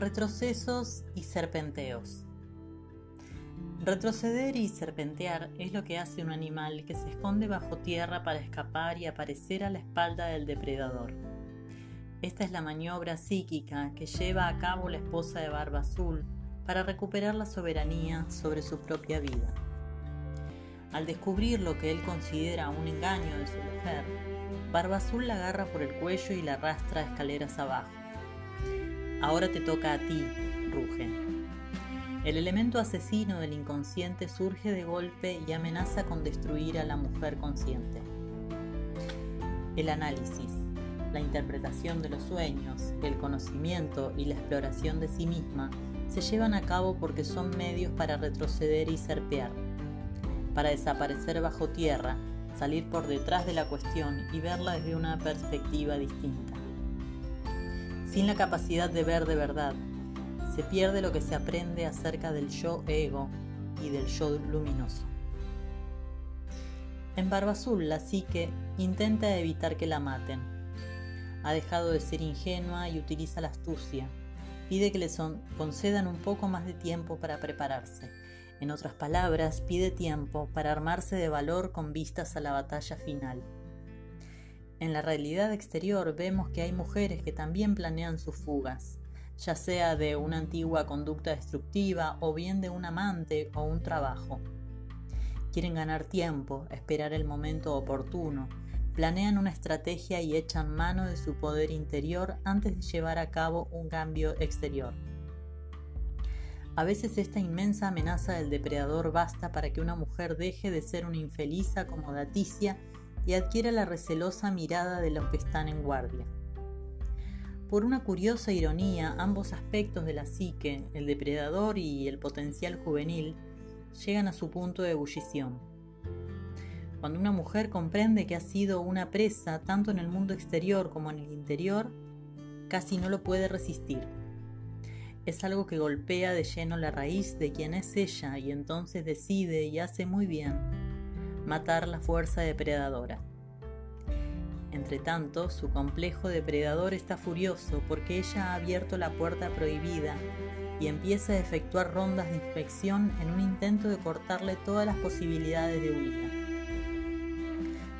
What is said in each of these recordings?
Retrocesos y serpenteos. Retroceder y serpentear es lo que hace un animal que se esconde bajo tierra para escapar y aparecer a la espalda del depredador. Esta es la maniobra psíquica que lleva a cabo la esposa de Barba Azul para recuperar la soberanía sobre su propia vida. Al descubrir lo que él considera un engaño de su mujer, Barba Azul la agarra por el cuello y la arrastra escaleras abajo. Ahora te toca a ti, ruge. El elemento asesino del inconsciente surge de golpe y amenaza con destruir a la mujer consciente. El análisis, la interpretación de los sueños, el conocimiento y la exploración de sí misma se llevan a cabo porque son medios para retroceder y serpear, para desaparecer bajo tierra, salir por detrás de la cuestión y verla desde una perspectiva distinta sin la capacidad de ver de verdad. Se pierde lo que se aprende acerca del yo ego y del yo luminoso. En Barba Azul, la psique intenta evitar que la maten. Ha dejado de ser ingenua y utiliza la astucia. Pide que le concedan un poco más de tiempo para prepararse. En otras palabras, pide tiempo para armarse de valor con vistas a la batalla final. En la realidad exterior vemos que hay mujeres que también planean sus fugas, ya sea de una antigua conducta destructiva o bien de un amante o un trabajo. Quieren ganar tiempo, esperar el momento oportuno, planean una estrategia y echan mano de su poder interior antes de llevar a cabo un cambio exterior. A veces esta inmensa amenaza del depredador basta para que una mujer deje de ser una infeliz acomodaticia y adquiere la recelosa mirada de los que están en guardia. Por una curiosa ironía, ambos aspectos de la psique, el depredador y el potencial juvenil, llegan a su punto de ebullición. Cuando una mujer comprende que ha sido una presa tanto en el mundo exterior como en el interior, casi no lo puede resistir. Es algo que golpea de lleno la raíz de quien es ella y entonces decide y hace muy bien matar la fuerza depredadora. Entretanto, su complejo depredador está furioso porque ella ha abierto la puerta prohibida y empieza a efectuar rondas de inspección en un intento de cortarle todas las posibilidades de huida.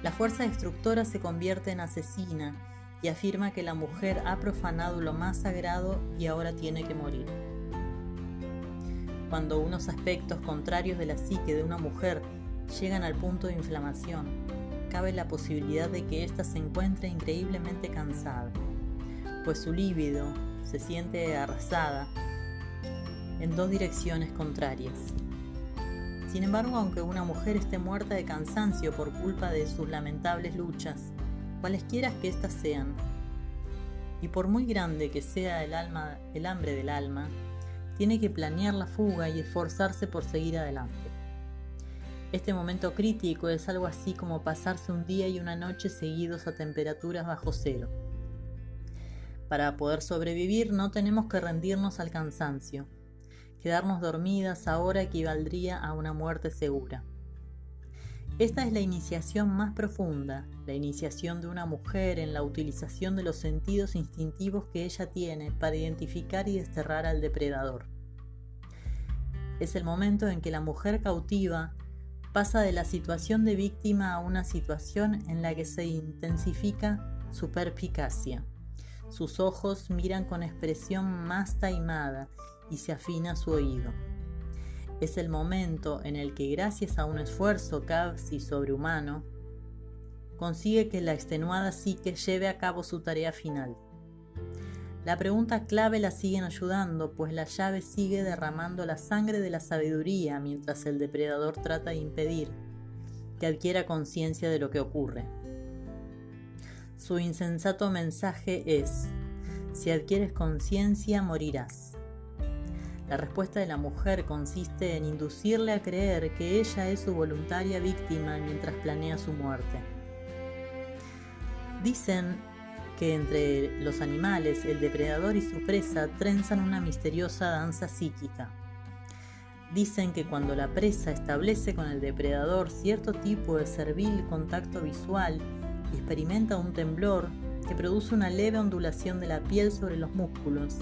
La fuerza destructora se convierte en asesina y afirma que la mujer ha profanado lo más sagrado y ahora tiene que morir. Cuando unos aspectos contrarios de la psique de una mujer llegan al punto de inflamación, cabe la posibilidad de que ésta se encuentre increíblemente cansada, pues su líbido se siente arrasada en dos direcciones contrarias. Sin embargo, aunque una mujer esté muerta de cansancio por culpa de sus lamentables luchas, cualesquiera que éstas sean, y por muy grande que sea el, hambre del alma, tiene que planear la fuga y esforzarse por seguir adelante. Este momento crítico es algo así como pasarse un día y una noche seguidos a temperaturas bajo cero. Para poder sobrevivir no tenemos que rendirnos al cansancio. Quedarnos dormidas ahora equivaldría a una muerte segura. Esta es la iniciación más profunda, la iniciación de una mujer en la utilización de los sentidos instintivos que ella tiene para identificar y desterrar al depredador. Es el momento en que la mujer cautiva pasa de la situación de víctima a una situación en la que se intensifica su perspicacia. Sus ojos miran con expresión más taimada y se afina su oído. Es el momento en el que gracias a un esfuerzo casi sobrehumano, consigue que la extenuada psique lleve a cabo su tarea final. La pregunta clave la siguen ayudando, pues la llave sigue derramando la sangre de la sabiduría mientras el depredador trata de impedir que adquiera conciencia de lo que ocurre. Su insensato mensaje es, si adquieres conciencia morirás. La respuesta de la mujer consiste en inducirle a creer que ella es su voluntaria víctima mientras planea su muerte. Dicen que entre los animales el depredador y su presa trenzan una misteriosa danza psíquica. Dicen que cuando la presa establece con el depredador cierto tipo de servil contacto visual y experimenta un temblor que produce una leve ondulación de la piel sobre los músculos,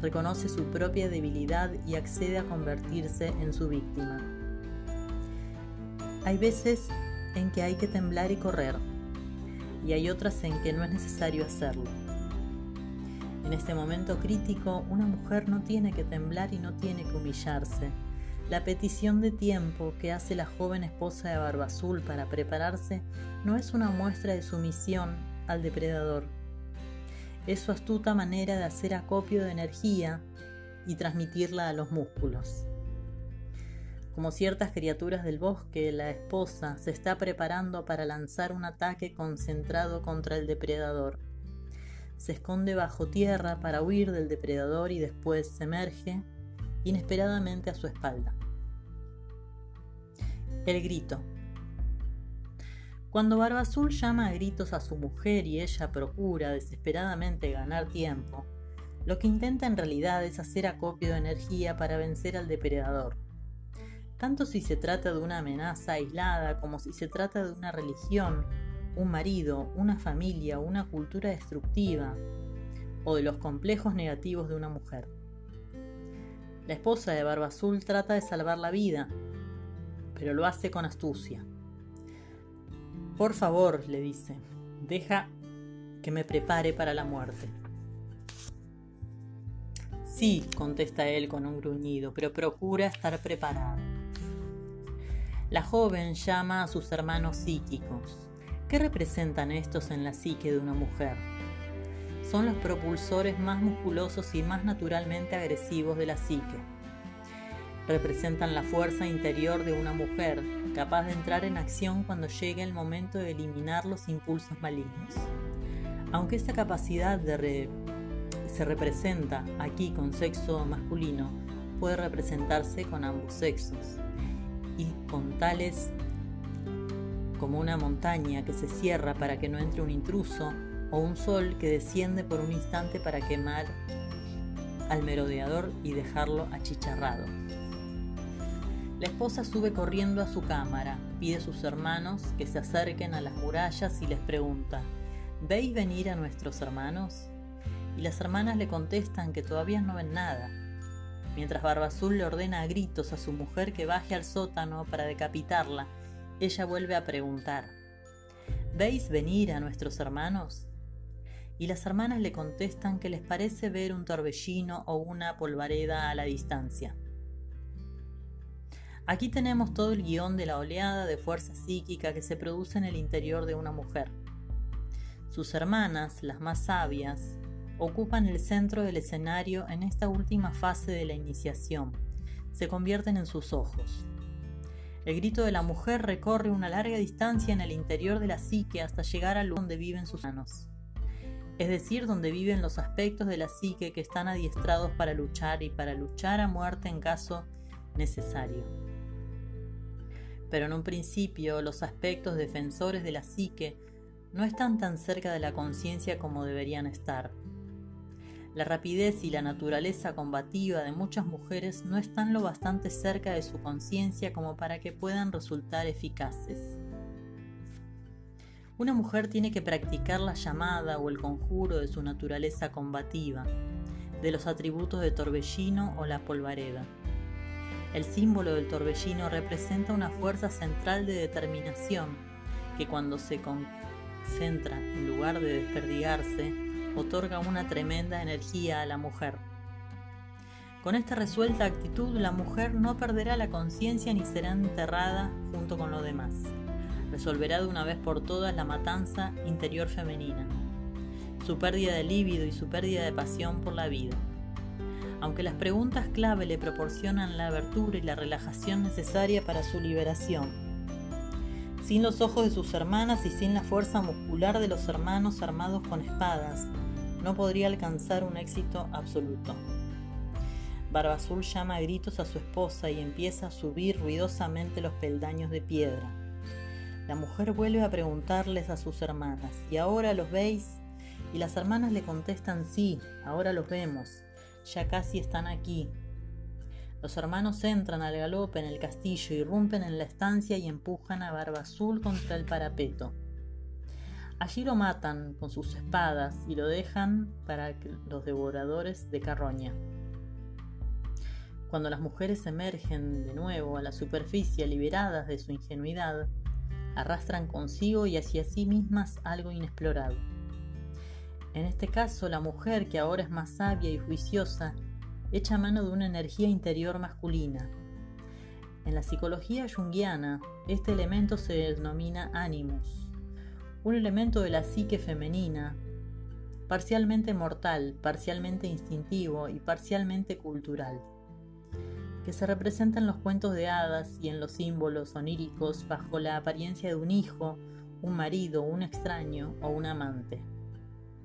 reconoce su propia debilidad y accede a convertirse en su víctima. Hay veces en que hay que temblar y correr, y hay otras en que no es necesario hacerlo. En este momento crítico, una mujer no tiene que temblar y no tiene que humillarse. La petición de tiempo que hace la joven esposa de Barba Azul para prepararse no es una muestra de sumisión al depredador. Es su astuta manera de hacer acopio de energía y transmitirla a los músculos. Como ciertas criaturas del bosque, la esposa se está preparando para lanzar un ataque concentrado contra el depredador. Se esconde bajo tierra para huir del depredador y después se emerge inesperadamente a su espalda. El grito. Cuando Barba Azul llama a gritos a su mujer y ella procura desesperadamente ganar tiempo, lo que intenta en realidad es hacer acopio de energía para vencer al depredador tanto si se trata de una amenaza aislada como si se trata de una religión, un marido, una familia, una cultura destructiva o de los complejos negativos de una mujer. La esposa de Barba Azul trata de salvar la vida, pero lo hace con astucia. Por favor, le dice, deja que me prepare para la muerte. Sí, contesta él con un gruñido, pero procura estar preparado. La joven llama a sus hermanos psíquicos. ¿Qué representan estos en la psique de una mujer? Son los propulsores más musculosos y más naturalmente agresivos de la psique. Representan la fuerza interior de una mujer, capaz de entrar en acción cuando llegue el momento de eliminar los impulsos malignos. Aunque esta capacidad se representa aquí con sexo masculino, puede representarse con ambos sexos y con tales como una montaña que se cierra para que no entre un intruso o un sol que desciende por un instante para quemar al merodeador y dejarlo achicharrado. La esposa sube corriendo a su cámara, pide a sus hermanos que se acerquen a las murallas y les pregunta, ¿veis venir a nuestros hermanos? Y las hermanas le contestan que todavía no ven nada, Mientras Barba Azul le ordena a gritos a su mujer que baje al sótano para decapitarla, ella vuelve a preguntar, ¿Veis venir a nuestros hermanos? Y las hermanas le contestan que les parece ver un torbellino o una polvareda a la distancia. Aquí tenemos todo el guion de la oleada de fuerza psíquica que se produce en el interior de una mujer. Sus hermanas, las más sabias, ocupan el centro del escenario en esta última fase de la iniciación. Se convierten en sus ojos. El grito de la mujer recorre una larga distancia en el interior de la psique hasta llegar al lugar donde viven sus manos, es decir, donde viven los aspectos de la psique que están adiestrados para luchar y para luchar a muerte en caso necesario. Pero en un principio los aspectos defensores de la psique no están tan cerca de la conciencia como deberían estar. La rapidez y la naturaleza combativa de muchas mujeres no están lo bastante cerca de su conciencia como para que puedan resultar eficaces. Una mujer tiene que practicar la llamada o el conjuro de su naturaleza combativa, de los atributos de torbellino o la polvareda. El símbolo del torbellino representa una fuerza central de determinación que cuando se concentra en lugar de desperdigarse, otorga una tremenda energía a la mujer. Con esta resuelta actitud, la mujer no perderá la conciencia ni será enterrada junto con lo demás. Resolverá de una vez por todas la matanza interior femenina, su pérdida de líbido y su pérdida de pasión por la vida. Aunque las preguntas clave le proporcionan la abertura y la relajación necesaria para su liberación. Sin los ojos de sus hermanas y sin la fuerza muscular de los hermanos armados con espadas, no podría alcanzar un éxito absoluto. Barba Azul llama a gritos a su esposa y empieza a subir ruidosamente los peldaños de piedra. La mujer vuelve a preguntarles a sus hermanas, ¿y ahora los veis? Y las hermanas le contestan, sí, ahora los vemos, ya casi están aquí. Los hermanos entran al galope en el castillo, irrumpen en la estancia y empujan a Barba Azul contra el parapeto. Allí lo matan con sus espadas y lo dejan para los devoradores de carroña. Cuando las mujeres emergen de nuevo a la superficie liberadas de su ingenuidad, arrastran consigo y hacia sí mismas algo inexplorado. En este caso, la mujer, que ahora es más sabia y juiciosa, echa mano de una energía interior masculina. En la psicología junguiana, este elemento se denomina animus, un elemento de la psique femenina, parcialmente mortal, parcialmente instintivo y parcialmente cultural, que se representa en los cuentos de hadas y en los símbolos oníricos bajo la apariencia de un hijo, un marido, un extraño o un amante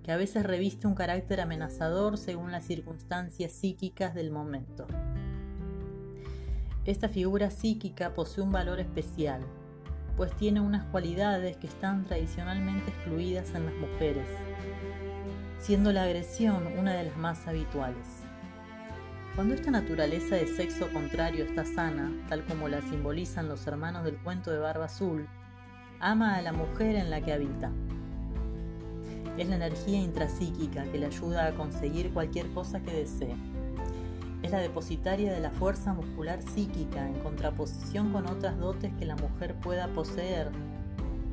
que a veces reviste un carácter amenazador según las circunstancias psíquicas del momento. Esta figura psíquica posee un valor especial, pues tiene unas cualidades que están tradicionalmente excluidas en las mujeres, siendo la agresión una de las más habituales. Cuando esta naturaleza de sexo contrario está sana, tal como la simbolizan los hermanos del cuento de Barba Azul, ama a la mujer en la que habita. Es la energía intrapsíquica que le ayuda a conseguir cualquier cosa que desee. Es la depositaria de la fuerza muscular psíquica en contraposición con otras dotes que la mujer pueda poseer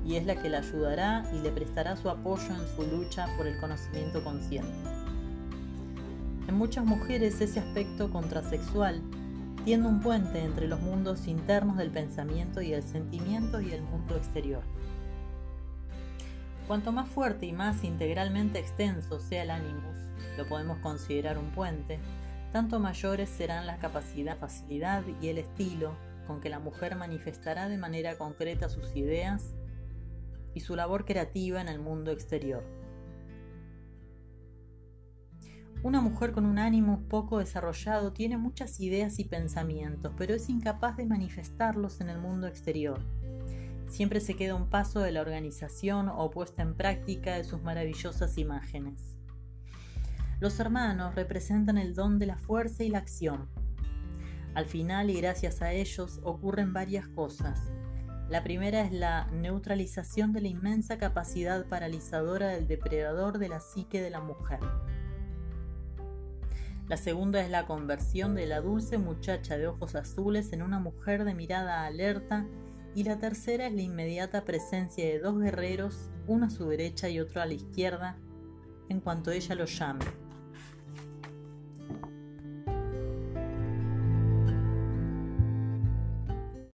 y es la que le ayudará y le prestará su apoyo en su lucha por el conocimiento consciente. En muchas mujeres ese aspecto contrasexual tiende un puente entre los mundos internos del pensamiento y el sentimiento y el mundo exterior. Cuanto más fuerte y más integralmente extenso sea el animus, lo podemos considerar un puente, tanto mayores serán la capacidad, facilidad y el estilo con que la mujer manifestará de manera concreta sus ideas y su labor creativa en el mundo exterior. Una mujer con un ánimo poco desarrollado tiene muchas ideas y pensamientos, pero es incapaz de manifestarlos en el mundo exterior. Siempre se queda un paso de la organización o puesta en práctica de sus maravillosas imágenes. Los hermanos representan el don de la fuerza y la acción. Al final y gracias a ellos ocurren varias cosas. La primera es la neutralización de la inmensa capacidad paralizadora del depredador de la psique de la mujer. La segunda es la conversión de la dulce muchacha de ojos azules en una mujer de mirada alerta y la tercera es la inmediata presencia de dos guerreros, uno a su derecha y otro a la izquierda, en cuanto ella los llame.